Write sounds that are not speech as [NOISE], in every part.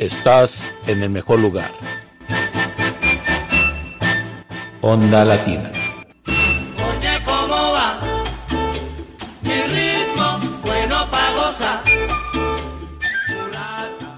Estás en el mejor lugar. Onda Latina. Oye, ¿cómo va? Mi ritmo, bueno pa' gozar.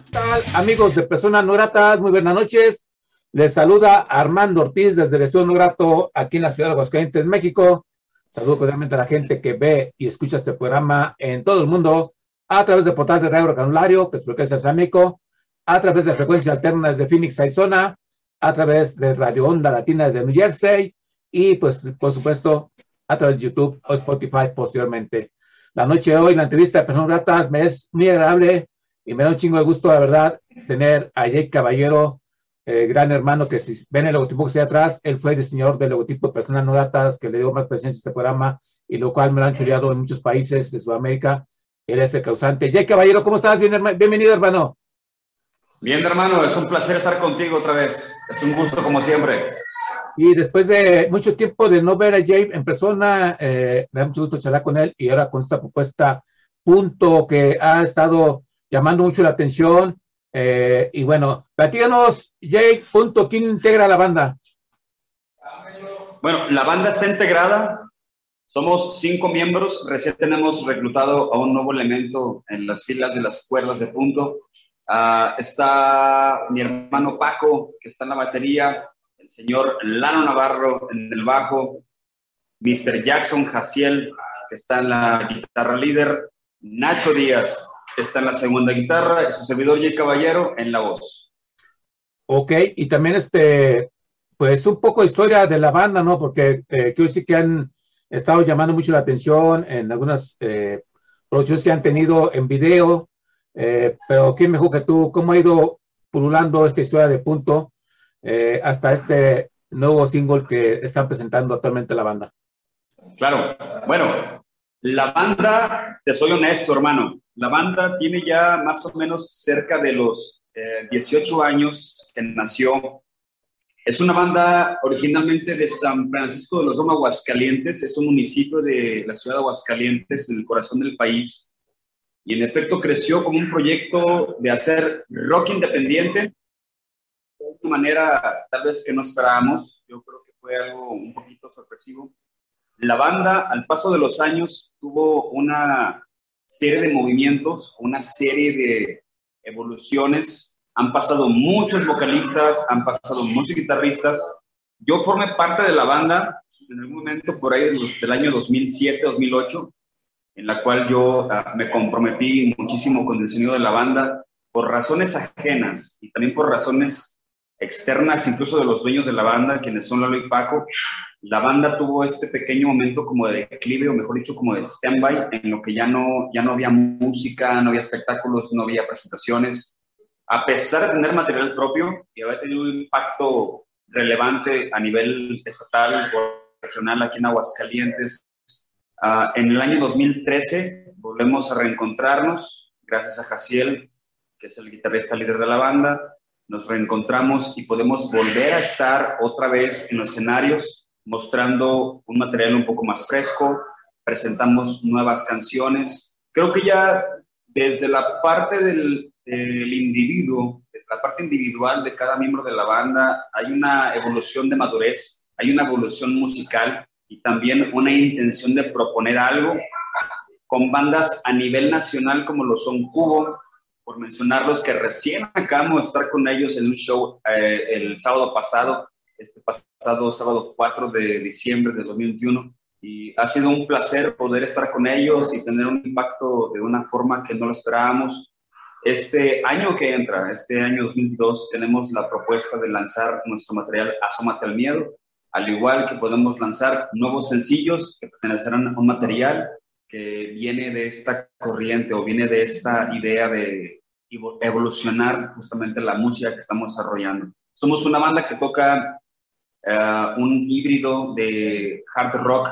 ¿Qué tal, amigos de Personas No Gratas? Muy buenas noches. Les saluda Armando Ortiz desde el Estudio No Grato aquí en la ciudad de Aguascalientes, México. Saludo cordialmente a la gente que ve y escucha este programa en todo el mundo a través de portales de Radio Canulario, que es lo que es el México, a través de frecuencias alternas de Phoenix, Arizona, a través de Radio Onda Latina desde New Jersey y, pues, por supuesto, a través de YouTube o Spotify posteriormente. La noche de hoy, la entrevista de Personas Gratas me es muy agradable y me da un chingo de gusto, la verdad, tener a Jake Caballero, eh, gran hermano, que si ven el logotipo que está atrás, él fue el diseñador del logotipo de Personas No Gratas, que le dio más presencia a este programa y lo cual me lo han chuleado en muchos países de Sudamérica. Él es el causante. Jake Caballero, ¿cómo estás? Bien, bienvenido, hermano. Bien, hermano, es un placer estar contigo otra vez. Es un gusto como siempre. Y después de mucho tiempo de no ver a Jay en persona, eh, me da mucho gusto charlar con él y ahora con esta propuesta punto que ha estado llamando mucho la atención. eh, y bueno, platícanos, Jay, punto, ¿quién integra la banda? Bueno, la banda está integrada. Somos cinco miembros. Recién tenemos reclutado a un nuevo elemento en las filas de las cuerdas de punto. Ah, está mi hermano Paco, que está en la batería, el señor Lano Navarro en el bajo, Mr. Jackson Jaciel, que está en la guitarra líder, Nacho Díaz, que está en la segunda guitarra, y su servidor Jay Caballero en la voz. Ok, y también este, pues un poco de historia de la banda, ¿no? Porque eh, decir que han estado llamando mucho la atención en algunas eh, producciones que han tenido en video, eh, pero ¿quién mejor que tú? ¿Cómo ha ido pululando esta historia de punto eh, hasta este nuevo single que están presentando actualmente la banda? Claro, bueno, la banda, te soy honesto, hermano, la banda tiene ya más o menos cerca de los eh, 18 años que nació. Es una banda originalmente de San Francisco de los Roma, Aguascalientes, es un municipio de la ciudad de Aguascalientes, en el corazón del país. Y en efecto creció como un proyecto de hacer rock independiente, de una manera tal vez que no esperábamos. Yo creo que fue algo un poquito sorpresivo. La banda, al paso de los años, tuvo una serie de movimientos, una serie de evoluciones. Han pasado muchos vocalistas, han pasado muchos guitarristas. Yo formé parte de la banda en algún momento por ahí del año 2007-2008, en la cual yo uh, me comprometí muchísimo con el sonido de la banda por razones ajenas y también por razones externas, incluso de los dueños de la banda, quienes son Lalo y Paco, la banda tuvo este pequeño momento como de declive, o mejor dicho, como de stand-by, en lo que ya no, ya no había música, no había espectáculos, no había presentaciones. A pesar de tener material propio y haber tenido un impacto relevante a nivel estatal o regional aquí en Aguascalientes, uh, en el año 2013 volvemos a reencontrarnos, gracias a Jaciel, que es el guitarrista líder de la banda, nos reencontramos y podemos volver a estar otra vez en los escenarios mostrando un material un poco más fresco, presentamos nuevas canciones. Creo que ya desde la parte del, del, individuo, desde la parte individual de cada miembro de la banda, hay una evolución de madurez, hay una evolución musical y también una intención de proponer algo con bandas a nivel nacional como lo son Cubo, por mencionarlos que recién acabamos de estar con ellos en un show eh, el sábado pasado este pasado sábado 4 de diciembre de 2021 y ha sido un placer poder estar con ellos y tener un impacto de una forma que no lo esperábamos. Este año que entra, este año 2022, tenemos la propuesta de lanzar nuestro material Asómate al Miedo, al igual que podemos lanzar nuevos sencillos que pertenecerán a un material que viene de esta corriente o viene de esta idea de evolucionar justamente la música que estamos desarrollando. Somos una banda que toca uh, un híbrido de hard rock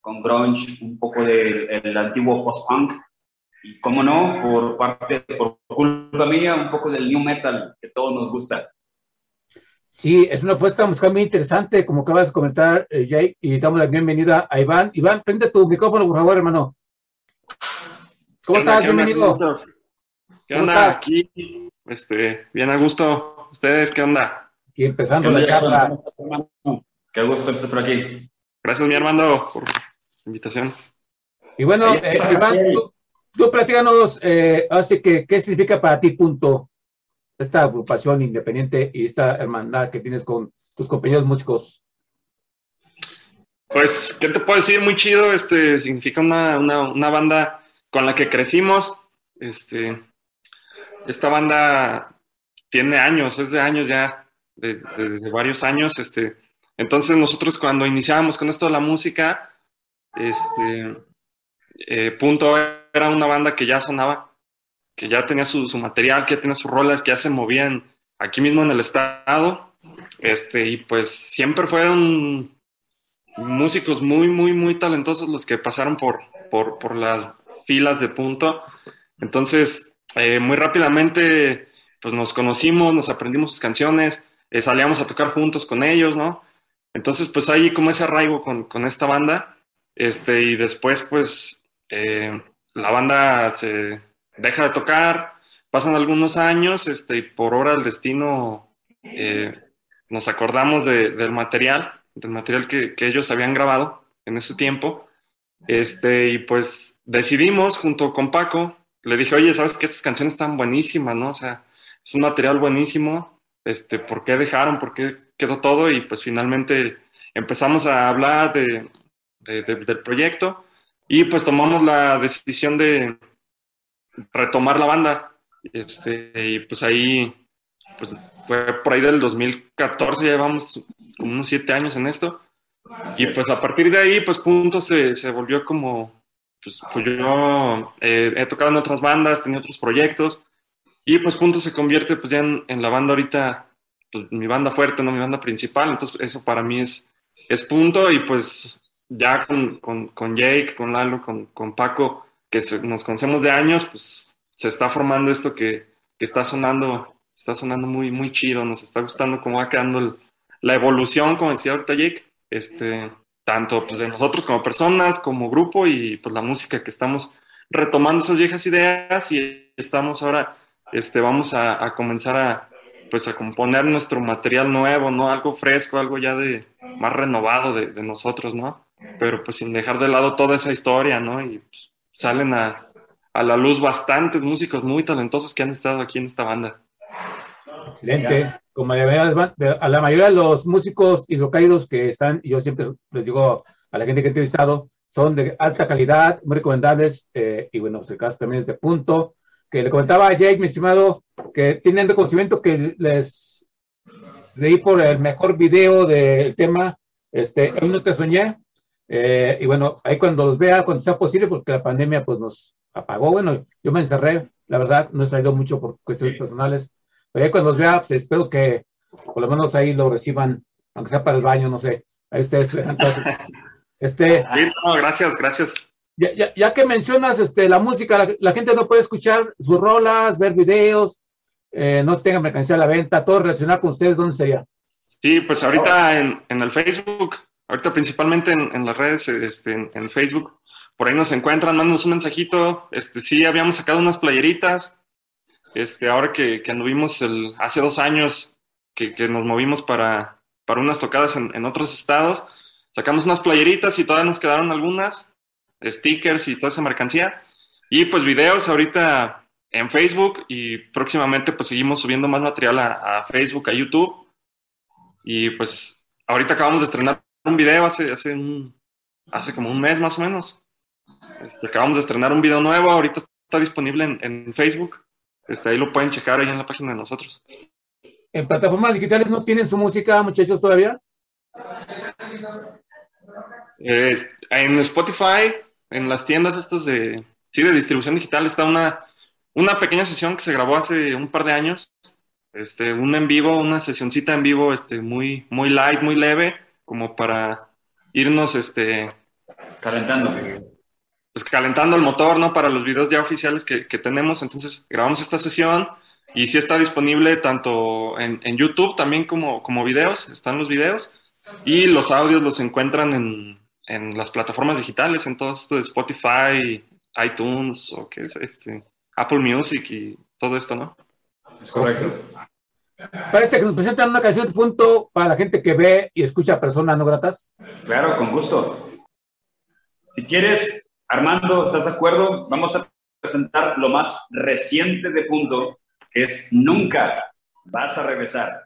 con grunge, un poco del de, antiguo post-punk, y como no, por parte, por culpa mía, un poco del new metal que todos nos gusta. Sí, es una apuesta musical muy interesante, como acabas de comentar, eh, Jake, y damos la bienvenida a Iván. Iván, prende tu micrófono, por favor, hermano. ¿Cómo estás? Bienvenido. ¿Qué onda? Aquí, este, bien a gusto. ¿Ustedes qué onda? Y empezando la charla. Qué gusto estar por aquí. Gracias, mi hermano, por la invitación. Y bueno, eh, Iván, tú, tú platícanos, eh, así que, ¿qué significa para ti, punto, esta agrupación independiente y esta hermandad que tienes con tus compañeros músicos? Pues, ¿qué te puedo decir? Muy chido, este, significa una, una, una banda con la que crecimos, este, esta banda tiene años, es de años ya, de, varios años. Este, entonces nosotros cuando iniciábamos con esto la música, este, eh, Punto era una banda que ya sonaba, que ya tenía su, su, material, que ya tenía sus rolas, que ya se movían aquí mismo en el estado. Este, y pues siempre fueron músicos muy, muy, muy talentosos los que pasaron por, por, por las filas de Punto. Entonces, eh, muy rápidamente, pues nos conocimos, nos aprendimos sus canciones, eh, salíamos a tocar juntos con ellos, ¿no? Entonces, pues hay como ese arraigo con, con esta banda, este, y después, pues, eh, la banda se deja de tocar, pasan algunos años, este, y por hora el destino eh, nos acordamos de, del material, del material que, que, ellos habían grabado en ese tiempo, este, y pues decidimos junto con Paco, le dije, oye, sabes que estas canciones están buenísimas, ¿no? O sea, es un material buenísimo, este, por qué dejaron, por qué quedó todo y pues finalmente empezamos a hablar de, del proyecto Y pues tomamos la decisión de retomar la banda. Este, y pues ahí, pues fue por ahí del 2014, ya llevamos como unos siete años en esto. Y pues a partir de ahí, pues Punto se, se volvió como, pues, pues yo eh, he tocado en otras bandas, tenía otros proyectos. Y pues Punto se convierte pues ya en, en la banda ahorita, pues, mi banda fuerte, no mi banda principal. Entonces eso para mí es, es Punto. Y pues ya con, con, con Jake, con Lalo, con, con Paco, que nos conocemos de años, pues se está formando esto que, que está sonando, está sonando muy, muy chido, nos está gustando cómo va quedando la evolución, como decía ahorita Jake, este, tanto pues de nosotros como personas, como grupo y pues la música que estamos retomando esas viejas ideas y estamos ahora, este, vamos a, comenzar a, pues a componer nuestro material nuevo, ¿no? Algo fresco, algo ya de más renovado de, de nosotros, ¿no? Pero pues sin dejar de lado toda esa historia, ¿no? Y pues, salen a, a la luz bastantes músicos muy talentosos que han estado aquí en esta banda. Excelente. Como a la mayoría de los músicos hidrocaídos que están, y yo siempre les digo a la gente que he entrevistado, son de alta calidad, muy recomendables, eh, y bueno, pues el caso también es de punto, que le comentaba a Jake, mi estimado, que tienen reconocimiento que les leí por el mejor video del tema, este, no te soñé, eh, y bueno, ahí cuando los vea, cuando sea posible, porque la pandemia pues nos apagó, bueno, yo me encerré, la verdad, no he salido mucho por cuestiones personales, pero ahí cuando los vea, pues espero que por lo menos ahí lo reciban, aunque sea para el baño, no sé, ahí ustedes, entonces, [LAUGHS] este, Sí, no, gracias, gracias. ya, ya- ya que mencionas este, la música, la, la gente no puede escuchar sus rolas, ver videos, eh, no se tenga mercancía a la venta, todo relacionado con ustedes, ¿dónde sería? Sí, pues ahorita en, en el Facebook, ahorita principalmente en, las redes, este, en, en Facebook, por ahí nos encuentran, mándanos un mensajito. Este, sí, habíamos sacado unas playeritas. Este, ahora que, que anduvimos el, hace dos años que, que nos movimos para, para unas tocadas en, en otros estados, sacamos unas playeritas y todavía nos quedaron algunas, stickers y toda esa mercancía. Y pues videos ahorita en Facebook y próximamente pues seguimos subiendo más material a, a Facebook, a YouTube. Y pues ahorita acabamos de estrenar un video hace, hace, un- hace como un mes más o menos. Este, acabamos de estrenar un video nuevo, ahorita está disponible en, en Facebook. Este, ahí lo pueden checar ahí en la página de nosotros. ¿En plataformas digitales no tienen su música, muchachos, todavía? Eh, en Spotify, en las tiendas estas de, sí, de distribución digital, está una, una pequeña sesión que se grabó hace un par de años. Este, un en vivo, una sesioncita en vivo, este, muy, muy light, muy leve, como para irnos, este, Calentando. pues calentando el motor, ¿no? Para los videos ya oficiales que, que tenemos. Entonces grabamos esta sesión y sí está disponible tanto en, en YouTube también como, como videos, están los videos. Y los audios los encuentran en, en las plataformas digitales, en todo esto de Spotify, iTunes o qué es este, Apple Music y todo esto, ¿no? Es correcto. Parece que nos presentan una canción de punto para la gente que ve y escucha personas no gratas. Claro, con gusto. Si quieres, Armando, ¿estás de acuerdo? Vamos a presentar lo más reciente de Punto, que es Nunca vas a regresar.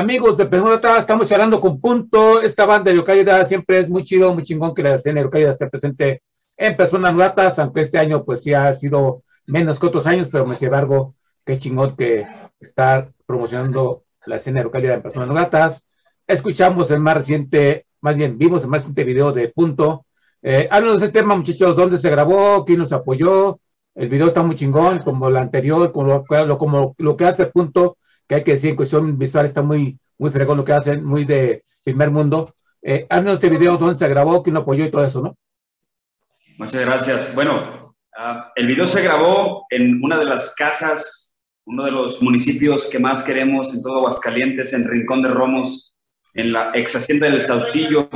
Amigos de Personas estamos hablando con Punto. Esta banda de localidad siempre es muy chido, muy chingón que la escena de localidad esté presente en Personas Ratas, aunque este año pues sí ha sido menos que otros años, pero sin embargo, qué chingón que estar promocionando la escena de localidad en Personas Ratas. Escuchamos el más reciente, más bien vimos el más reciente video de Punto. Eh, de ese tema, muchachos, dónde se grabó, quién nos apoyó. El video está muy chingón, como el anterior, como lo, como lo que hace Punto que hay que decir en cuestión visual está muy, muy fregón lo que hacen, muy de primer mundo. Eh, este video dónde se grabó, quién apoyó y todo eso, ¿no? Muchas gracias. Bueno, uh, el video se grabó en una de las casas, uno de los municipios que más queremos en todo Aguascalientes, en Rincón de Romos, en la ex hacienda del Saucillo.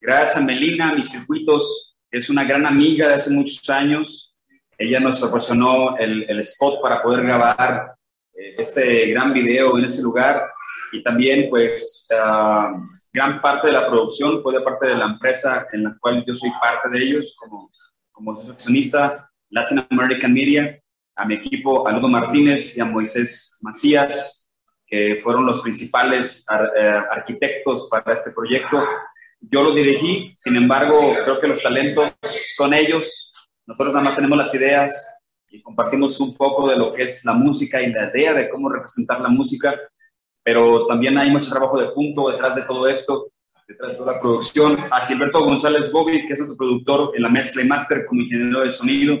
Gracias a Melina, mis circuitos, es una gran amiga de hace muchos años. Ella nos proporcionó el, el spot para poder grabar este gran video en ese lugar y también pues uh, gran parte de la producción fue de parte de la empresa en la cual yo soy parte de ellos como, como accionista Latin American Media, a mi equipo a Ludo Martínez y a Moisés Macías, que fueron los principales ar eh, arquitectos para este proyecto. Yo lo dirigí, sin embargo, creo que los talentos son ellos, nosotros nada más tenemos las ideas y compartimos un poco de lo que es la música y la idea de cómo representar la música, pero también hay mucho trabajo de punto detrás de todo esto, detrás de toda la producción. A Gilberto González Bobby, que es nuestro productor en la mezcla y máster como ingeniero de sonido,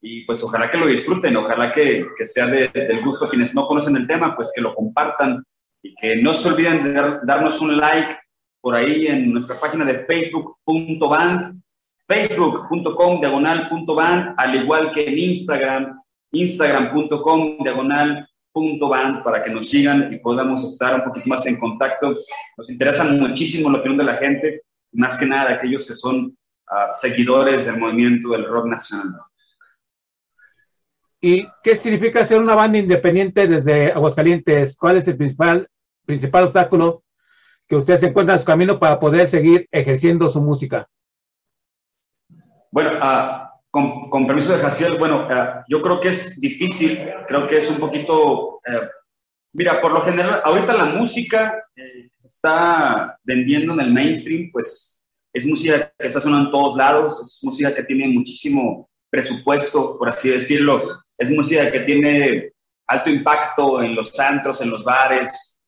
y pues ojalá que lo disfruten, ojalá que, que sea de, del gusto a quienes no conocen el tema, pues que lo compartan y que no se olviden de dar, darnos un like por ahí en nuestra página de facebook.band facebook.com diagonal.band, al igual que en Instagram, instagram.com diagonal para que nos sigan y podamos estar un poquito más en contacto. Nos interesa muchísimo la opinión de la gente, más que nada aquellos que son uh, seguidores del movimiento del rock nacional. ¿Y qué significa ser una banda independiente desde Aguascalientes? ¿Cuál es el principal, principal obstáculo que ustedes encuentran en su camino para poder seguir ejerciendo su música? Bueno, uh, con, con, permiso de Jaciel, bueno, uh, yo creo que es difícil, creo que es un poquito, uh, mira, por lo general, ahorita la música eh, se está vendiendo en el mainstream, pues es música que está sonando en todos lados, es música que tiene muchísimo presupuesto, por así decirlo, es música que tiene alto impacto en los centros, en los bares,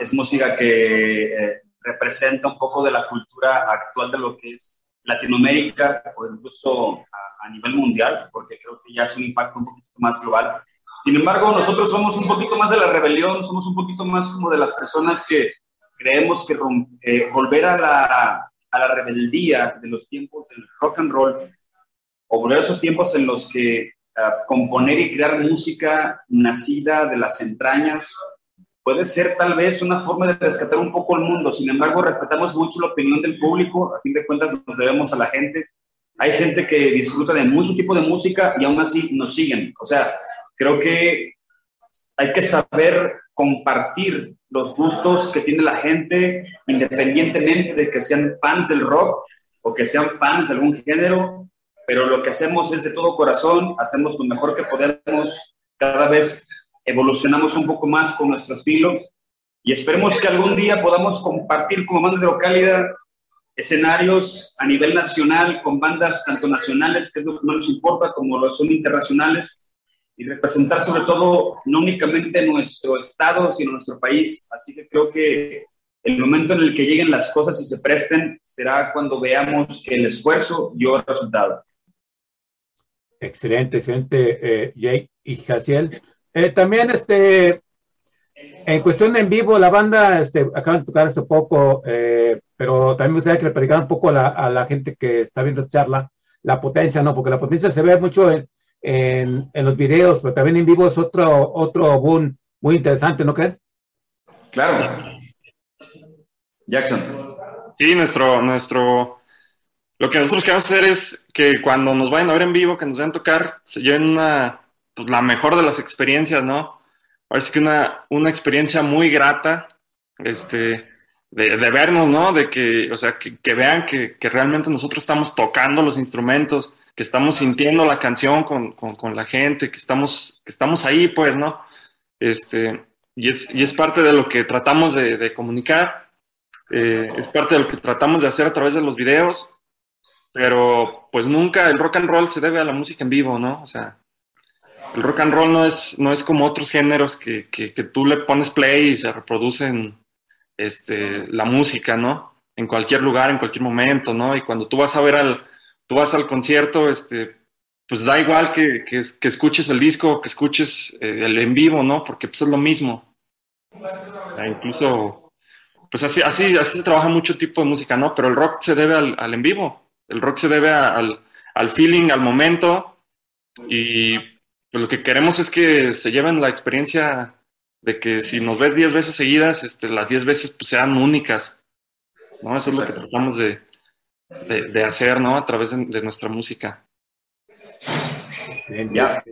es música que eh, representa un poco de la cultura actual de lo que es Latinoamérica o incluso a, a, nivel mundial, porque creo que ya es un impacto un poquito más global. Sin embargo, nosotros somos un poquito más de la rebelión, somos un poquito más como de las personas que creemos que eh, volver a la, a la rebeldía de los tiempos del rock and roll, o volver a esos tiempos en los que uh, componer y crear música nacida de las entrañas puede ser tal vez una forma de rescatar un poco el mundo. Sin embargo, respetamos mucho la opinión del público. A fin de cuentas, nos debemos a la gente. Hay gente que disfruta de mucho tipo de música y aún así nos siguen. O sea, creo que hay que saber compartir los gustos que tiene la gente, independientemente de que sean fans del rock o que sean fans de algún género, pero lo que hacemos es de todo corazón, hacemos lo mejor que podemos, cada vez evolucionamos un poco más con nuestro estilo y esperemos que algún día podamos compartir como banda localidad escenarios a nivel nacional con bandas tanto nacionales, que es lo que no nos importa, como lo son internacionales, y representar sobre todo no únicamente nuestro estado, sino nuestro país. Así que creo que el momento en el que lleguen las cosas y se presten será cuando veamos que el esfuerzo dio resultado. Excelente, excelente, eh, Jake y Jaciel. Eh, también, este, en cuestión en vivo, la banda este, acaban de tocar hace poco, eh, pero también me gustaría que le platicara un poco a la, a la, gente que está viendo esta charla la potencia, ¿no? Porque la potencia se ve mucho en, en, en, los videos, pero también en vivo es otro, otro boom muy interesante, ¿no creen? Claro. Jackson. Sí, nuestro, nuestro, lo que nosotros queremos hacer es que cuando nos vayan a ver en vivo, que nos vayan a tocar, se lleven una pues, la mejor de las experiencias, ¿no? Parece que una, una experiencia muy grata, este, de, de, vernos, ¿no? De que, o sea, que, que vean que, que, realmente nosotros estamos tocando los instrumentos, que estamos sintiendo la canción con, con, con, la gente, que estamos, que estamos ahí, pues, ¿no? Este, y, es, y es parte de lo que tratamos de, de comunicar, eh, es parte de lo que tratamos de hacer a través de los videos, pero pues nunca el rock and roll se debe a la música en vivo, ¿no? O sea, el rock and roll no es, no es como otros géneros que, que, tú le pones play y se reproducen este, la música, ¿no? En cualquier lugar, en cualquier momento, ¿no? Y cuando tú vas a ver al, tú vas al concierto, este, pues da igual que, que, que escuches el disco, que escuches eh, el en vivo, ¿no? Porque pues es lo mismo. Sea, incluso, pues así, así, así se trabaja mucho tipo de música, ¿no? Pero el rock se debe al, al en vivo. El rock se debe al, al feeling, al momento. Y pues lo que queremos es que se lleven la experiencia de que si nos ves 10 veces seguidas, este, las 10 veces pues, sean únicas. ¿no? Eso es lo que tratamos de, de, de hacer, ¿no? A través de, de nuestra música. Bien, ya.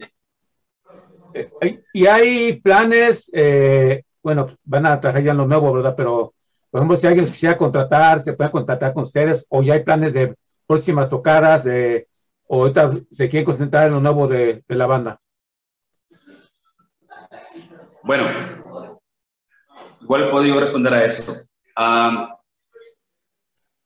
Eh, y hay planes, eh, bueno, van a trabajar ya en lo nuevo, ¿verdad? Pero, por ejemplo, si alguien quisiera contratar, se puede contratar con ustedes, o ya hay planes de próximas tocadas, eh, o ahorita se quieren concentrar en lo nuevo de, de la banda. Bueno, igual puedo responder a eso. Am,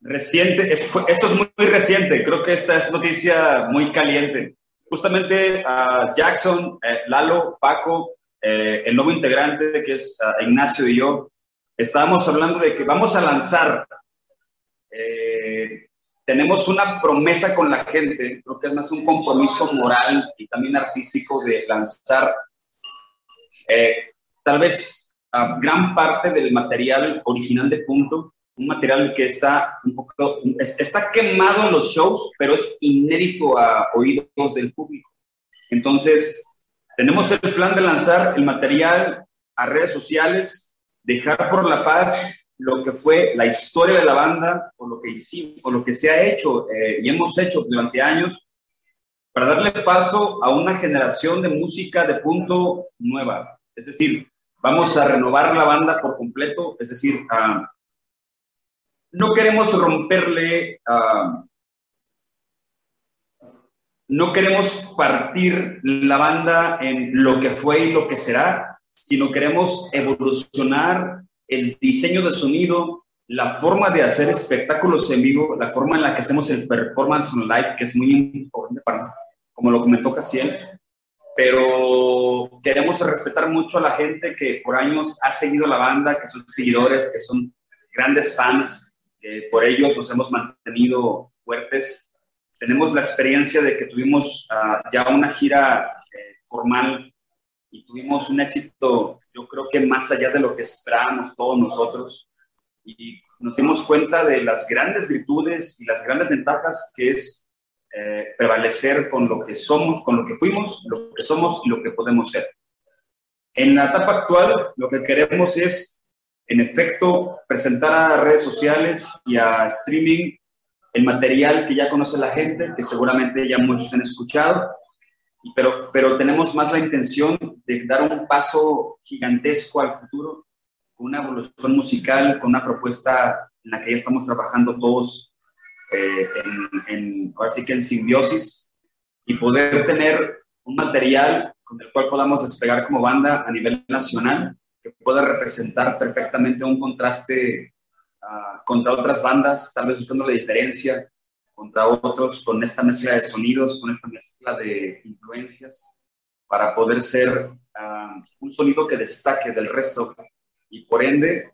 reciente, esto es muy, muy reciente, creo que esta es noticia muy caliente. Justamente ah, Jackson, eh, Lalo, Paco, eh, el nuevo integrante que es ah, Ignacio y yo, estábamos hablando de que vamos a lanzar, eh, tenemos una promesa con la gente, creo que es más un compromiso moral y también artístico de lanzar tal vez ah, gran parte del material original de Punto, un material que está un poco, es- está quemado en los shows, pero es inédito a oídos del público. Entonces, tenemos el plan de lanzar el material a redes sociales, dejar por la paz lo que fue la historia de la banda, o lo que hicimos, o lo que se ha hecho eh, y hemos hecho durante años, para darle paso a una generación de música de punto nueva. Es decir, vamos a renovar la banda por completo, es decir, ah, no queremos romperle, ah, no queremos partir la banda en lo que fue y lo que será, sino queremos evolucionar el diseño de sonido, la forma de hacer espectáculos en vivo, la forma en la que hacemos el performance on live, que es muy importante para, como lo comentó Casiel, pero queremos respetar mucho a la gente que por años ha seguido la banda, que son seguidores, que son grandes fans, que por ellos nos hemos mantenido fuertes. Tenemos la experiencia de que tuvimos ah, ya una gira eh, formal y tuvimos un éxito, yo creo que más allá de lo que esperábamos todos nosotros. Y nos dimos cuenta de las grandes virtudes y las grandes ventajas que es eh, prevalecer con lo que somos, con lo que fuimos, lo que somos y lo que podemos ser. En la etapa actual, lo que queremos es, en efecto, presentar a redes sociales y a streaming el material que ya conoce la gente, que seguramente ya muchos han escuchado, pero, pero tenemos más la intención de dar un paso gigantesco al futuro, con una evolución musical, con una propuesta en la que ya estamos trabajando todos eh, en, en, que en simbiosis, y poder tener un material con el cual podamos despegar como banda a nivel nacional, que pueda representar perfectamente un contraste uh, contra otras bandas, tal vez buscando la diferencia, contra otros, con esta mezcla de sonidos, con esta mezcla de influencias, para poder ser uh, un sonido que destaque del resto. Y por ende,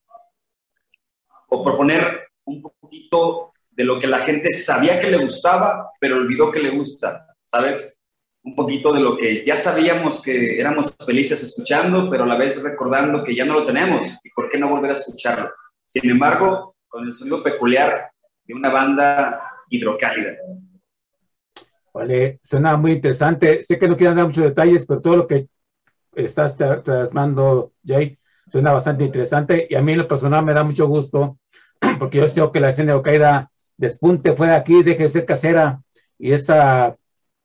o proponer un poquito de lo que la gente sabía que le gustaba, pero olvidó que le gusta, ¿sabes? Un poquito de lo que ya sabíamos que éramos felices escuchando, pero a la vez recordando que ya no lo tenemos y por qué no volver a escucharlo. Sin embargo, con el sonido peculiar de una banda hidrocálida. Vale, suena muy interesante. Sé que no quiero dar muchos detalles, pero todo lo que estás plasmando, Jay, suena bastante interesante y a mí en lo personal me da mucho gusto [CLEARS THROAT] porque yo deseo que la escena de despunte fuera de aquí, deje de ser casera y esa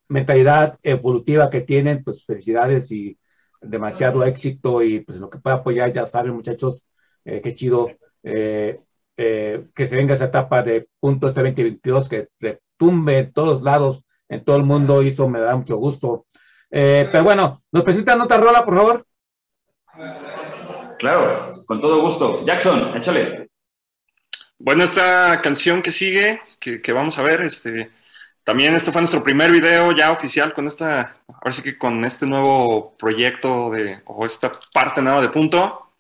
mentalidad evolutiva que tienen, pues felicidades y demasiado éxito y pues lo que pueda apoyar, ya saben muchachos, eh, qué chido eh, eh, que se venga esa etapa de punto este 2022, que retumbe en todos lados, en todo el mundo, y eso me da mucho gusto. Eh, pero bueno, nos presentan otra rola, por favor. Claro, con todo gusto. Jackson, échale. Bueno, esta canción que sigue, que, vamos a ver, este, también este fue nuestro primer video ya oficial con esta, ahora sí que con este nuevo proyecto de, o esta parte nueva de punto.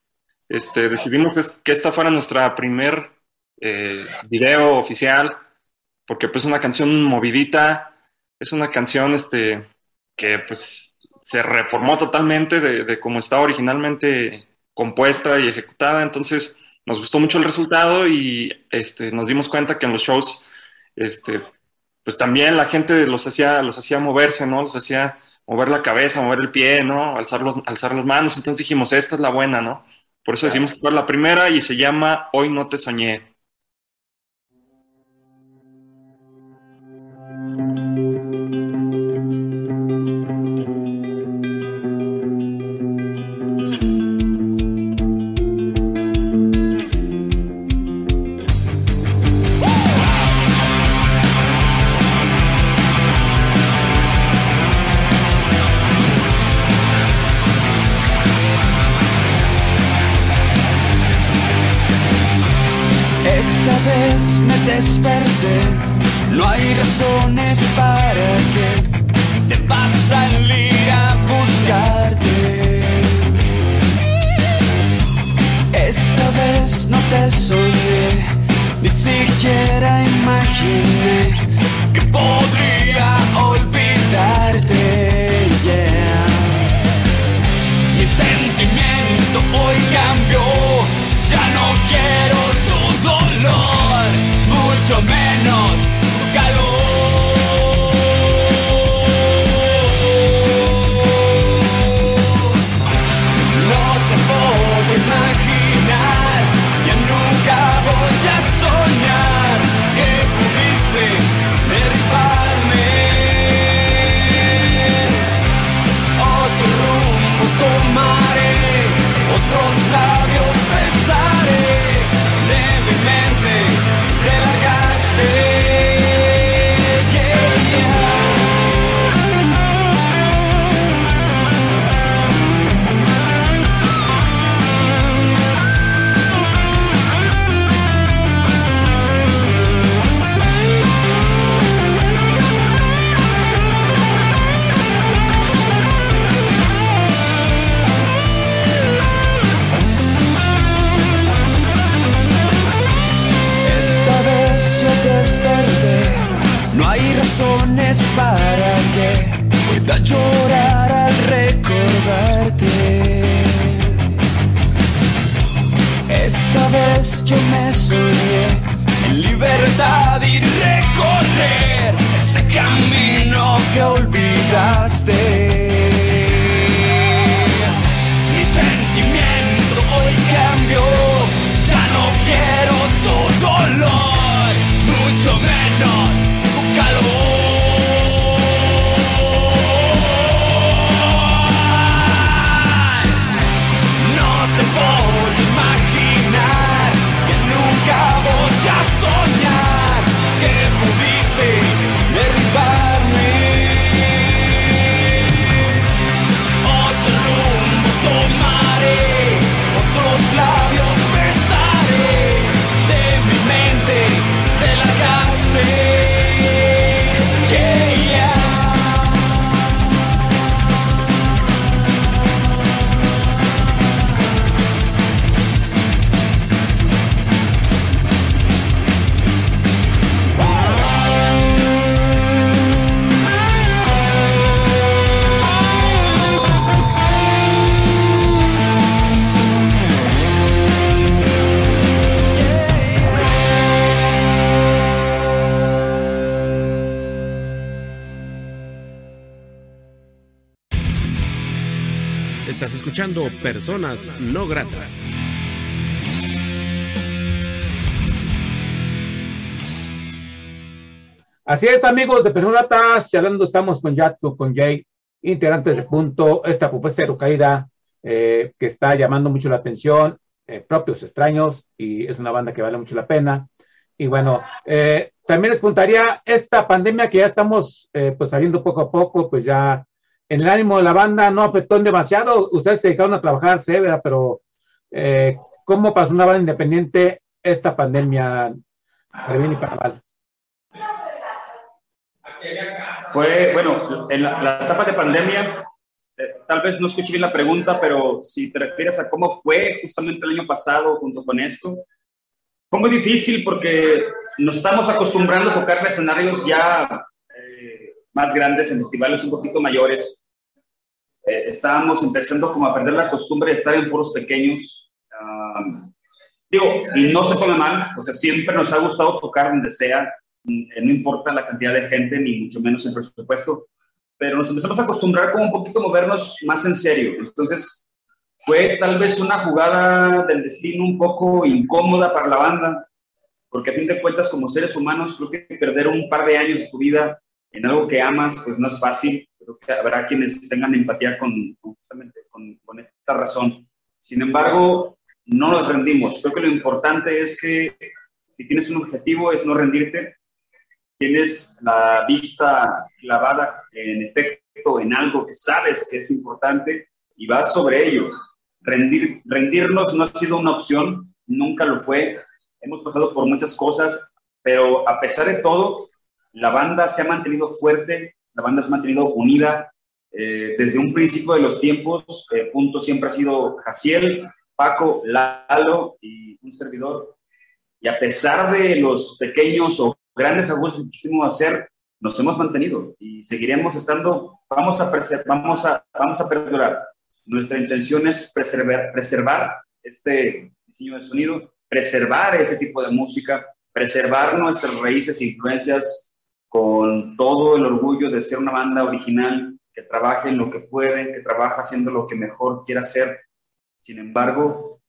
Este, decidimos que esta fuera nuestra primer eh, video oficial, porque pues es una canción movidita, es una canción este, que pues se reformó totalmente de, de cómo estaba originalmente compuesta y ejecutada, entonces nos gustó mucho el resultado y este, nos dimos cuenta que en los shows, este, pues también la gente los hacía, los hacía moverse, ¿no? Los hacía mover la cabeza, mover el pie, ¿no? Alzar, los, alzar las manos, entonces dijimos, esta es la buena, ¿no? Por eso decimos que fue la primera y se llama Hoy no te soñé. Me desperté, no hay razones para que a salir a buscarte. Esta vez no te soñé, ni siquiera imaginé que podría olvidarte. Mucho menos tu calor. Razones para que pueda llorar al recordarte. Personas No Gratas. Así es, amigos de Peronatas, charlando estamos con Jackson, con Jay, integrantes de Punto, esta propuesta de Rucaída, eh, que está llamando mucho la atención, eh, propios extraños, y es una banda que vale mucho la pena. Y bueno, eh, también les preguntaría, esta pandemia que ya estamos pues saliendo poco a poco, pues ya el ánimo de la banda no afectó demasiado, ustedes se dedicaron a trabajar severa, pero Eh, ¿Cómo pasó una banda independiente esta pandemia, para bien y para mal? Fue, bueno, en la, la etapa de pandemia, eh, tal vez no escuché bien la pregunta, pero si te refieres a cómo fue justamente el año pasado junto con esto, fue muy difícil porque nos estamos acostumbrando a tocar escenarios ya eh, más grandes, en festivales un poquito mayores. Eh, estábamos empezando como a perder la costumbre de estar en foros pequeños. Ah, digo, y no se tome mal, o sea, siempre nos ha gustado tocar donde sea, mm, no importa la cantidad de gente, ni mucho menos el presupuesto, pero nos empezamos a acostumbrar como un poquito a movernos más en serio. Entonces, fue tal vez una jugada del destino un poco incómoda para la banda, porque a fin de cuentas, como seres humanos, creo que perder un par de años de tu vida en algo que amas, pues no es fácil. Creo que habrá quienes tengan empatía con, justamente con, con esta razón. Sin embargo, no nos rendimos. Creo que lo importante es que si tienes un objetivo es no rendirte tienes la vista clavada en efecto en algo que sabes que es importante y vas sobre ello. Rendir, rendirnos no ha sido una opción, nunca lo fue. Hemos pasado por muchas cosas, pero a pesar de todo, la banda se ha mantenido fuerte, la banda se ha mantenido unida. Eh, desde un principio de los tiempos, el eh, punto siempre ha sido Jaciel, Paco, Lalo y un servidor. Y a pesar de los pequeños o grandes ajustes que quisimos hacer, nos hemos mantenido y seguiremos estando, vamos a, vamos a, vamos a perdurar. Nuestra intención es preservar, preservar este diseño de sonido, preservar ese tipo de música, preservar nuestras raíces e influencias con todo el orgullo de ser una banda original que trabaje en lo que puede, que trabaja haciendo lo que mejor quiera hacer. Sin embargo,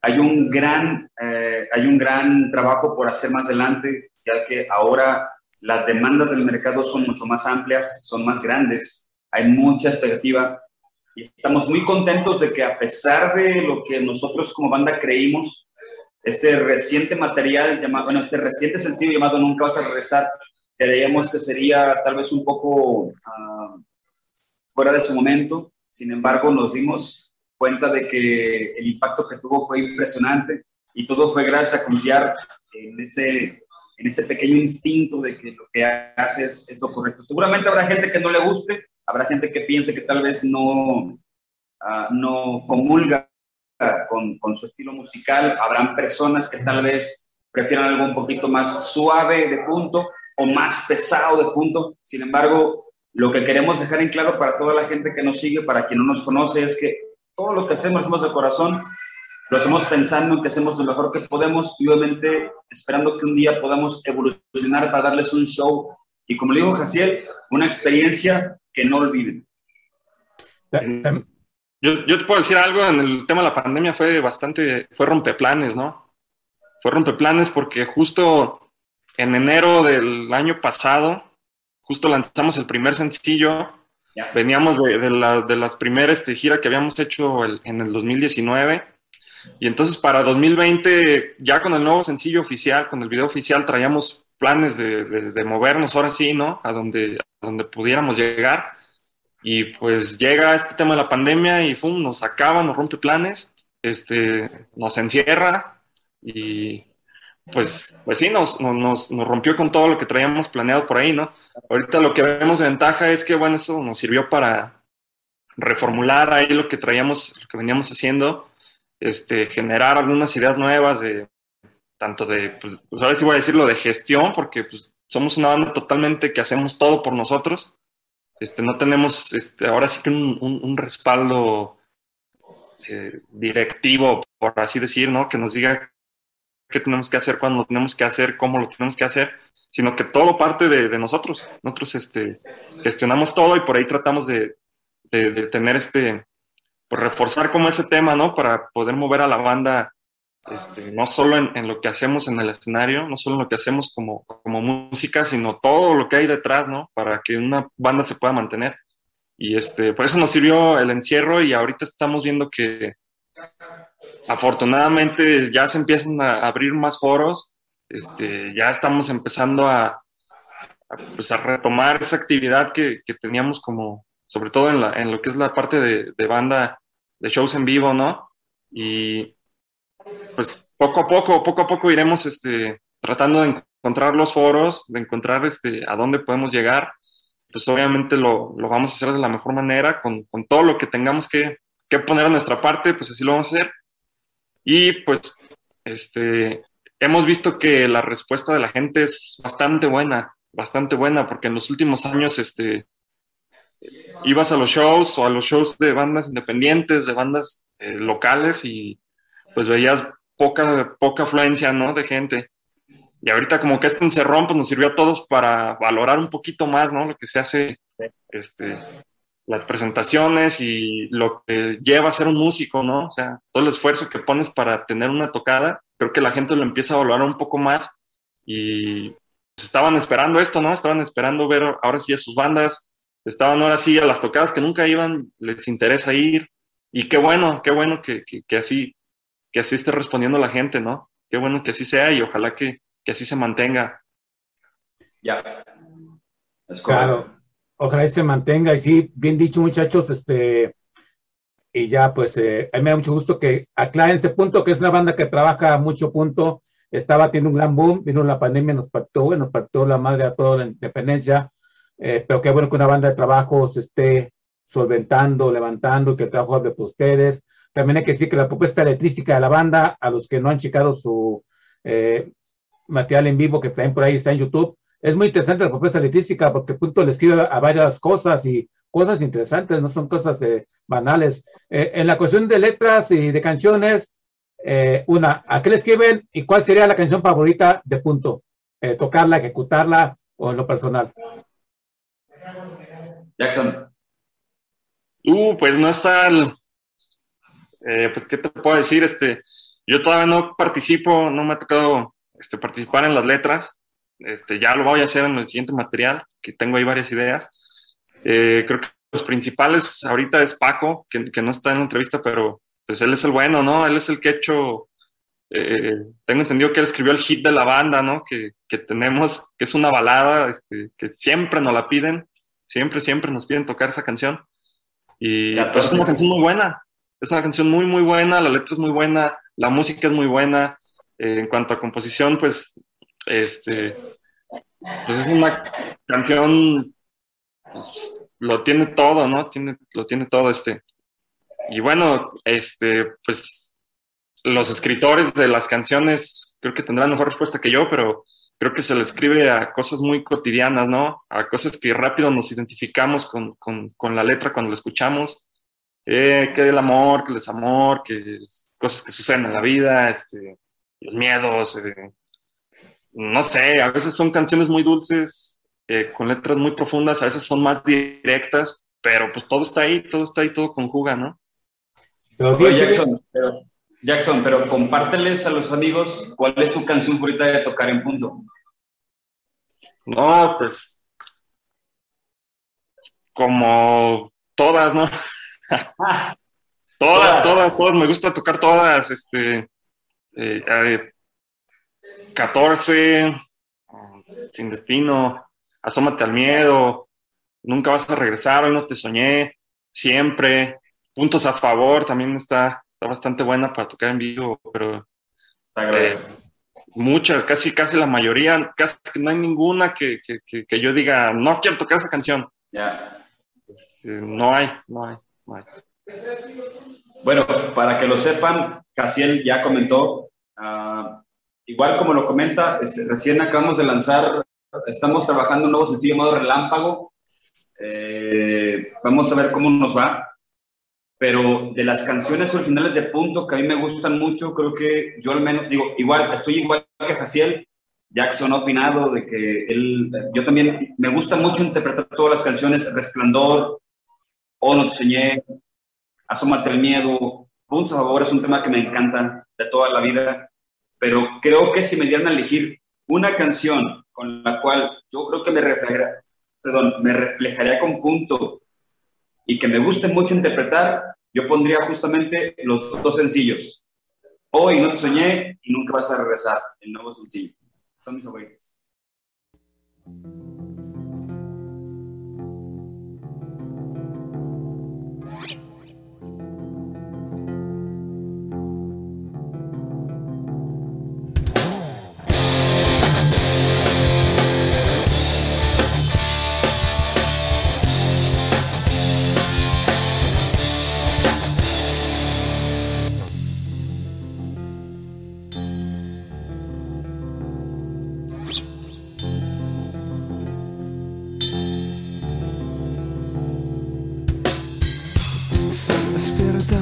hay un gran, eh, hay un gran trabajo por hacer más adelante ya que ahora las demandas del mercado son mucho más amplias, son más grandes, hay mucha expectativa y estamos muy contentos de que a pesar de lo que nosotros como banda creímos, este reciente material, llamado, bueno, este reciente sencillo llamado Nunca vas a regresar, creíamos que sería tal vez un poco uh, fuera de su momento, sin embargo nos dimos cuenta de que el impacto que tuvo fue impresionante y todo fue gracias a confiar en ese en ese pequeño instinto de que lo que haces es lo correcto. Seguramente habrá gente que no le guste, habrá gente que piense que tal vez no, uh, no comulga con, con, su estilo musical, habrán personas que tal vez prefieran algo un poquito más suave de punto o más pesado de punto. Sin embargo, lo que queremos dejar en claro para toda la gente que nos sigue, para quien no nos conoce, es que todo lo que hacemos, lo hacemos de corazón lo hacemos pensando en que hacemos lo mejor que podemos y obviamente esperando que un día podamos evolucionar para darles un show y como le dijo Jaciel, una experiencia que no olviden. Yo, yo, te puedo decir algo en el tema de la pandemia, fue bastante, fue rompeplanes, ¿no? Fue rompeplanes porque justo en enero del año pasado, justo lanzamos el primer sencillo, veníamos de, de, la, de las primeras este, giras que habíamos hecho el, en el 2019 y entonces para 2020, ya con el nuevo sencillo oficial, con el video oficial, traíamos planes de, de, movernos ahora sí, ¿no? A donde, a donde pudiéramos llegar. Y pues llega este tema de la pandemia y ¡pum! nos acaba, nos rompe planes, este, nos encierra y pues, pues sí, nos, nos, nos rompió con todo lo que traíamos planeado por ahí, ¿no? Ahorita lo que vemos de ventaja es que, bueno, eso nos sirvió para reformular ahí lo que traíamos, lo que veníamos haciendo este, generar algunas ideas nuevas de tanto de, pues, pues, ahora sí voy a decirlo de gestión, porque pues, somos una banda totalmente que hacemos todo por nosotros. Este, no tenemos este, ahora sí que un, un, respaldo eh, directivo, por así decir, ¿no? Que nos diga qué tenemos que hacer, cuándo lo tenemos que hacer, cómo lo tenemos que hacer, sino que todo parte de, nosotros. Nosotros este, gestionamos todo y por ahí tratamos de, de, de tener este, pues, reforzar como ese tema, ¿no? Para poder mover a la banda, este, no solo en, lo que hacemos en el escenario, no solo en lo que hacemos como, como música, sino todo lo que hay detrás, ¿no? Para que una banda se pueda mantener. Y este, por eso nos sirvió el encierro y ahorita estamos viendo que afortunadamente ya se empiezan a abrir más foros, este, ya estamos empezando a, pues a retomar esa actividad que, que, teníamos como, sobre todo en, la, en, lo que es la parte de, de banda de shows en vivo, ¿no? Y, pues poco a poco, poco a poco iremos este, tratando de encontrar los foros, de encontrar este, a dónde podemos llegar. Pues obviamente lo, lo vamos a hacer de la mejor manera, con, con todo lo que tengamos que, que, poner a nuestra parte, pues así lo vamos a hacer. Y pues este, hemos visto que la respuesta de la gente es bastante buena, bastante buena, porque en los últimos años este, ibas a los shows o a los shows de bandas independientes, de bandas eh, locales y pues veías poca, poca afluencia, ¿no? De gente. Y ahorita como que este encerrón pues nos sirvió a todos para valorar un poquito más, ¿no? Lo que se hace, este, las presentaciones y lo que lleva a ser un músico, ¿no? O sea, todo el esfuerzo que pones para tener una tocada, creo que la gente lo empieza a valorar un poco más y pues, estaban esperando esto, ¿no? Estaban esperando ver ahora sí a sus bandas, estaban ahora sí a las tocadas que nunca iban, les interesa ir y qué bueno, qué bueno que, que, que así que así esté respondiendo la gente, ¿no? Qué bueno que así sea y ojalá que, que así se mantenga. Ya. Es claro. Ojalá se mantenga. Y sí, bien dicho, muchachos, este, y ya, pues, eh, a mí me da mucho gusto que aclaren ese punto, que es una banda que trabaja mucho punto, estaba teniendo un gran boom, vino la pandemia, nos partió, nos partió la madre a toda la independencia, eh, pero qué bueno que una banda de trabajo se esté solventando, levantando, que el trabajo de ustedes, también hay que decir que la propuesta letrística de la banda, a los que no han checado su eh, material en vivo, que también por ahí está en YouTube, es muy interesante la propuesta letrística porque punto le escribe a varias cosas y cosas interesantes, no son cosas eh, banales. Eh, en la cuestión de letras y de canciones, eh, una, ¿a qué le escriben y cuál sería la canción favorita de punto? Eh, tocarla, ejecutarla o en lo personal. Jackson. Uh, pues no está el, eh, pues, ¿qué te puedo decir? Este, yo todavía no participo, no me ha tocado este, participar en las letras. Este, ya lo voy a hacer en el siguiente material, que tengo ahí varias ideas. Eh, creo que los principales ahorita es Paco, que, que, no está en la entrevista, pero pues él es el bueno, ¿no? Él es el que ha hecho, eh, tengo entendido que él escribió el hit de la banda, ¿no? Que, que tenemos, que es una balada, este, que siempre nos la piden, siempre, siempre nos piden tocar esa canción. Y pues, es una canción muy buena, es una canción muy, muy buena, la letra es muy buena, la música es muy buena. Eh, en cuanto a composición, pues, este, pues es una canción, pues, lo tiene todo, ¿no? Tiene, lo tiene todo este. Y bueno, este, pues los escritores de las canciones creo que tendrán mejor respuesta que yo, pero creo que se le escribe a cosas muy cotidianas, ¿no? A cosas que rápido nos identificamos con, con, con la letra cuando la escuchamos eh, que el amor, que el desamor, que cosas que suceden en la vida, este, los miedos, eh, no sé, a veces son canciones muy dulces, eh, con letras muy profundas, a veces son más directas, pero pues todo está ahí, todo está ahí, todo conjuga, ¿no? Oye, Jackson, pero, Jackson, pero compárteles a los amigos cuál es tu canción favorita de tocar en punto. No, pues como todas, ¿no? [LAUGHS] todas, todas, todas, me gusta tocar todas, este, eh, 14, Sin Destino, Asómate al Miedo, Nunca vas a regresar, hoy no te soñé, Siempre, Puntos a Favor, también está, está bastante buena para tocar en vivo, pero eh, muchas, casi, casi la mayoría, casi no hay ninguna que, que, que yo diga, no quiero tocar esa canción. Ya. Este, no hay, no hay. Bueno, para que lo sepan, Casiel ya comentó, uh, igual como lo comenta, este, recién acabamos de lanzar, estamos trabajando un nuevo sencillo modo relámpago, eh, vamos a ver cómo nos va, pero de las canciones originales de punto que a mí me gustan mucho, creo que yo al menos, digo, igual, estoy igual que Jaciel, Jackson ha opinado de que él, yo también me gusta mucho interpretar todas las canciones, Resplandor, o no te enseñé, asómate el miedo, puntos a favor es un tema que me encanta de toda la vida, pero creo que si me dieran a elegir una canción con la cual yo creo que me reflejaría, perdón, me reflejaría con punto y que me guste mucho interpretar, yo pondría justamente los dos sencillos. Hoy no te soñé y nunca vas a regresar, el nuevo sencillo. Son mis favoritos. comienza a despertar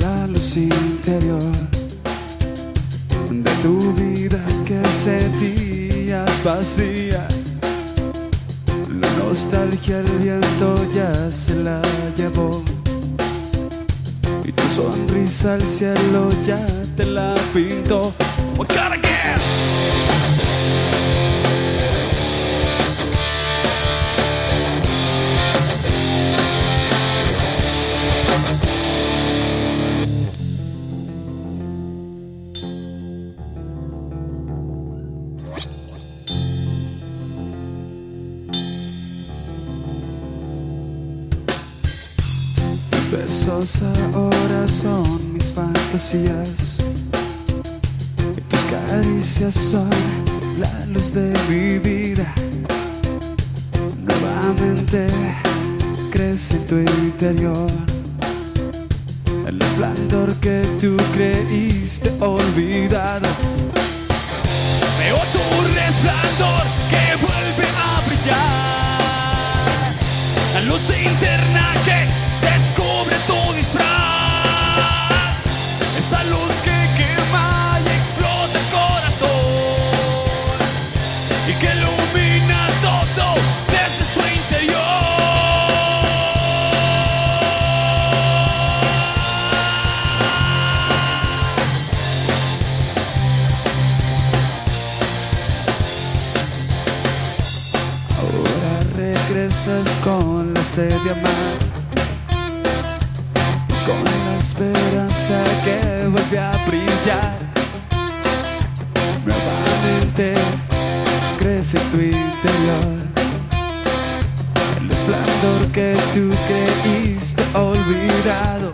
la luz interior de tu vida que sentías vacía. La nostalgia, el viento ya se la llevó. Y tu sonrisa al cielo ya te la pintó. Fantasías. Y tus caricias son la luz de mi vida. Nuevamente crece en tu interior. El esplendor que tú creíste olvidado. Con la sed de amar y con la esperanza que vuelve a brillar. Nuevamente crece tu interior el esplendor que tú creíste olvidado.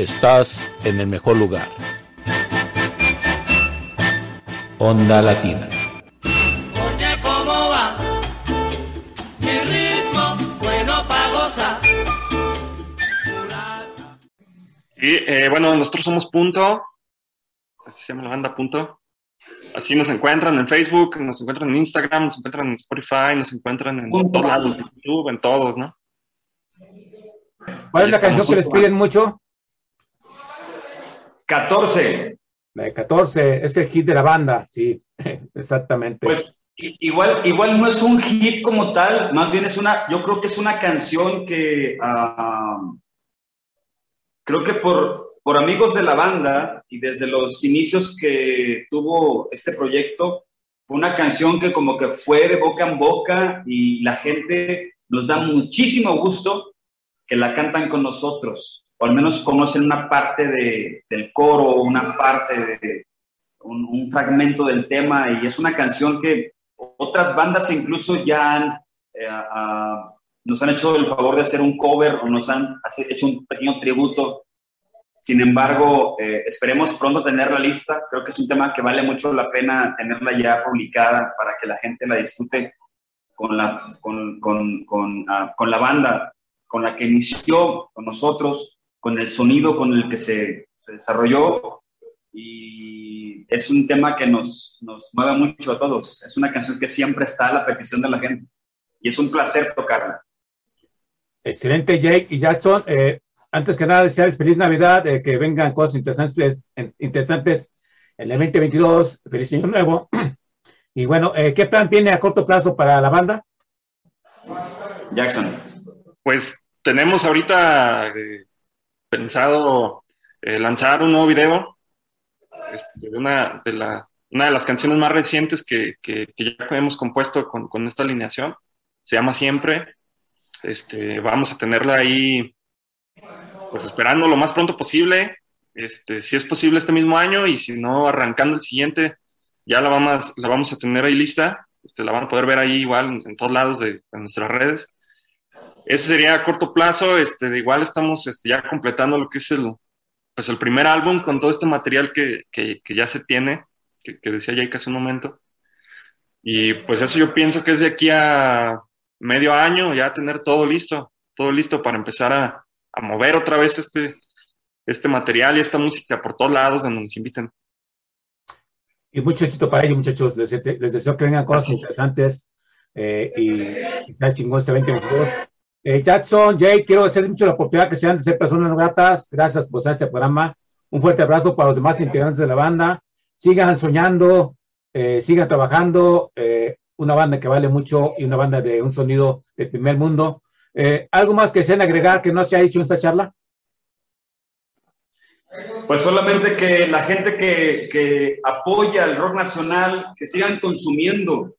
Estás en el mejor lugar. Onda Latina. Oye, ¿cómo va? Mi ritmo, bueno gozar. Eh, bueno, nosotros somos Punto, así se llama la banda Punto. Así nos encuentran en Facebook, nos encuentran en Instagram, nos encuentran en Spotify, nos encuentran en Punto. todos lados, en YouTube, en todos, ¿no? ¿Cuál es la canción que les piden mucho? 14. La de 14, es el hit de la banda, sí, [LAUGHS] exactamente. Pues igual, igual no es un hit como tal, más bien es una, yo creo que es una canción que creo que por, por amigos de la banda y desde los inicios que tuvo este proyecto, fue una canción que como que fue de boca en boca y la gente nos da muchísimo gusto que la cantan con nosotros, o al menos conocen una parte de- del coro, una parte de, un, un fragmento del tema y es una canción que otras bandas incluso ya han, eh, ah, nos han hecho el favor de hacer un cover o nos han hecho un pequeño tributo. Sin embargo, eh, esperemos pronto tener la lista. Creo que es un tema que vale mucho la pena tenerla ya publicada para que la gente la disfrute con la, con, con, con, ah, con la banda. con la que inició con nosotros, con el sonido con el que se, se desarrolló y es un tema que nos, nos mueve mucho a todos. Es una canción que siempre está a la petición de la gente y es un placer tocarla. Excelente, Jake y Jackson. Eh, antes que nada, desearles feliz Navidad, eh, que vengan cosas interesantes, en, interesantes en el 2022. Feliz año nuevo. [CLEARS THROAT] Y bueno, eh, ¿qué plan tiene a corto plazo para la banda? Jackson. Pues tenemos ahorita eh, pensado eh, lanzar un nuevo video este, de una de, la, una las canciones más recientes que, que, que ya hemos compuesto con, con, esta alineación. Se llama Siempre. Este, vamos a tenerla ahí, pues esperando lo más pronto posible. Este, si es posible este mismo año y si no, arrancando el siguiente, ya la vamos, la vamos a tener ahí lista. Este, la van a poder ver ahí igual en, en todos lados de, de, nuestras redes. Ese sería a corto plazo. Este, de igual estamos este, ya completando lo que es el, pues el primer álbum con todo este material que, que, que ya se tiene, que, que decía Jake hace un momento. Y pues eso yo pienso que es de aquí a medio año ya tener todo listo, todo listo para empezar a, a mover otra vez este, este material y esta música por todos lados donde nos inviten. Y mucho éxito para ellos, muchachos. Les, les deseo que vengan cosas interesantes eh, y tal chingón este 2022. Eh, Jackson, Jay, quiero hacer mucho la oportunidad que sean de ser personas gratas. Gracias por estar este programa. Un fuerte abrazo para los demás integrantes de la banda. Sigan soñando, eh, sigan trabajando. Eh, una banda que vale mucho y una banda de un sonido de primer mundo. ¿Algo más que sean agregar que no se ha dicho en esta charla? Pues solamente que la gente que, que apoya el rock nacional, que sigan consumiendo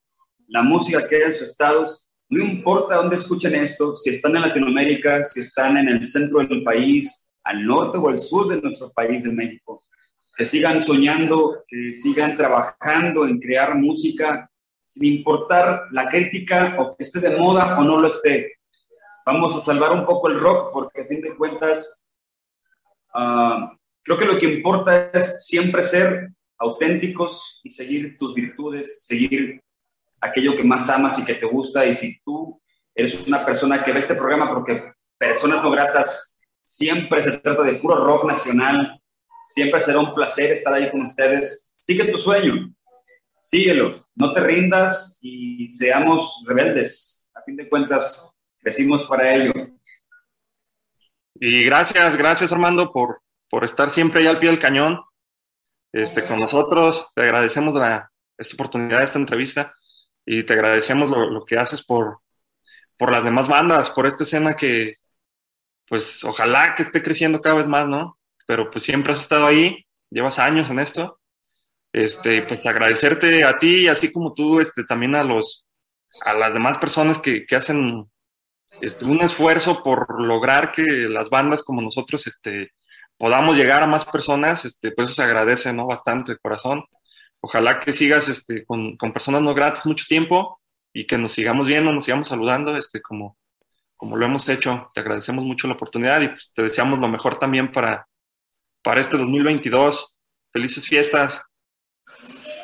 la música que hay en sus estados, no importa dónde escuchen esto, si están en Latinoamérica, si están en el centro del país, al norte o al sur de nuestro país de México, que sigan soñando, que sigan trabajando en crear música, sin importar la crítica o que esté de moda o no lo esté. Vamos a salvar un poco el rock porque a fin de cuentas, uh, creo que lo que importa es siempre ser auténticos y seguir tus virtudes, seguir aquello que más amas y que te gusta. Y si tú eres una persona que ve este programa, porque Personas No Gratas siempre se trata de puro rock nacional, siempre será un placer estar ahí con ustedes. Sigue tu sueño, síguelo, no te rindas y seamos rebeldes. A fin de cuentas, crecimos para ello. Y gracias, gracias Armando por, por estar siempre ahí al pie del cañón este, con nosotros. Te agradecemos la, esta oportunidad, esta entrevista y te agradecemos lo, lo, que haces por, por las demás bandas, por esta escena que, pues, ojalá que esté creciendo cada vez más, ¿no? Pero pues siempre has estado ahí, llevas años en esto. Este, pues agradecerte a ti, así como tú, este, también a los, a las demás personas que, que hacen este, un esfuerzo por lograr que las bandas como nosotros, este, podamos llegar a más personas, este, pues eso se agradece, ¿no? Bastante corazón ojalá que sigas este, con, con, personas no gratis mucho tiempo y que nos sigamos viendo, nos sigamos saludando, este, como, como lo hemos hecho. Te agradecemos mucho la oportunidad y pues, te deseamos lo mejor también para, para este 2022. Felices fiestas.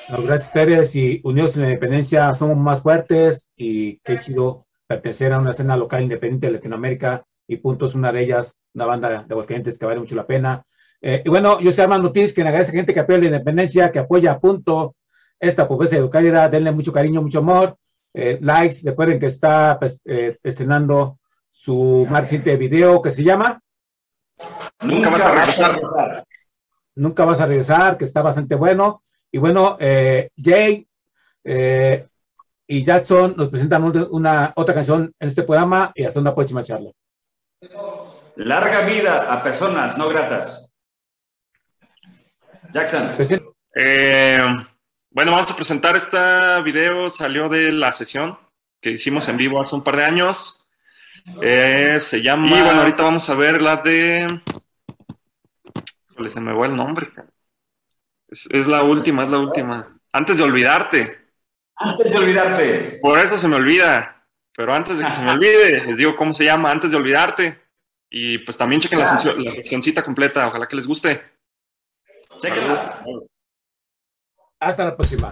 No, gracias a ustedes y unidos en la independencia somos más fuertes y qué chido pertenecer a una escena local independiente de Latinoamérica y Punto es una de ellas, una banda de Aguascalientes que vale mucho la pena. Eh, y bueno, yo soy Armando Ortiz, quien agradece a gente que apoya la independencia, que apoya a punto esta pobreza localidad, denle mucho cariño, mucho amor, eh, likes, recuerden que está pues, eh, estrenando su más reciente video que se llama Nunca, vas a regresar. Nunca vas a regresar, que está bastante bueno. Y bueno, Jay y Jackson nos presentan una, otra canción en este programa y hasta una próxima charla. Larga vida a personas no gratas. Jackson. Eh, bueno, vamos a presentar este video, salió de la sesión que hicimos en vivo hace un par de años. Eh, se llama. Y bueno, ahorita vamos a ver la de. Se me va el nombre. Es, es, la última, es la última. Antes de olvidarte. Antes de olvidarte. Por eso se me olvida. Pero antes de que se me olvide, les digo cómo se llama, antes de olvidarte. Y pues también chequen la, sesión, la sesioncita completa, ojalá que les guste. Hasta la próxima.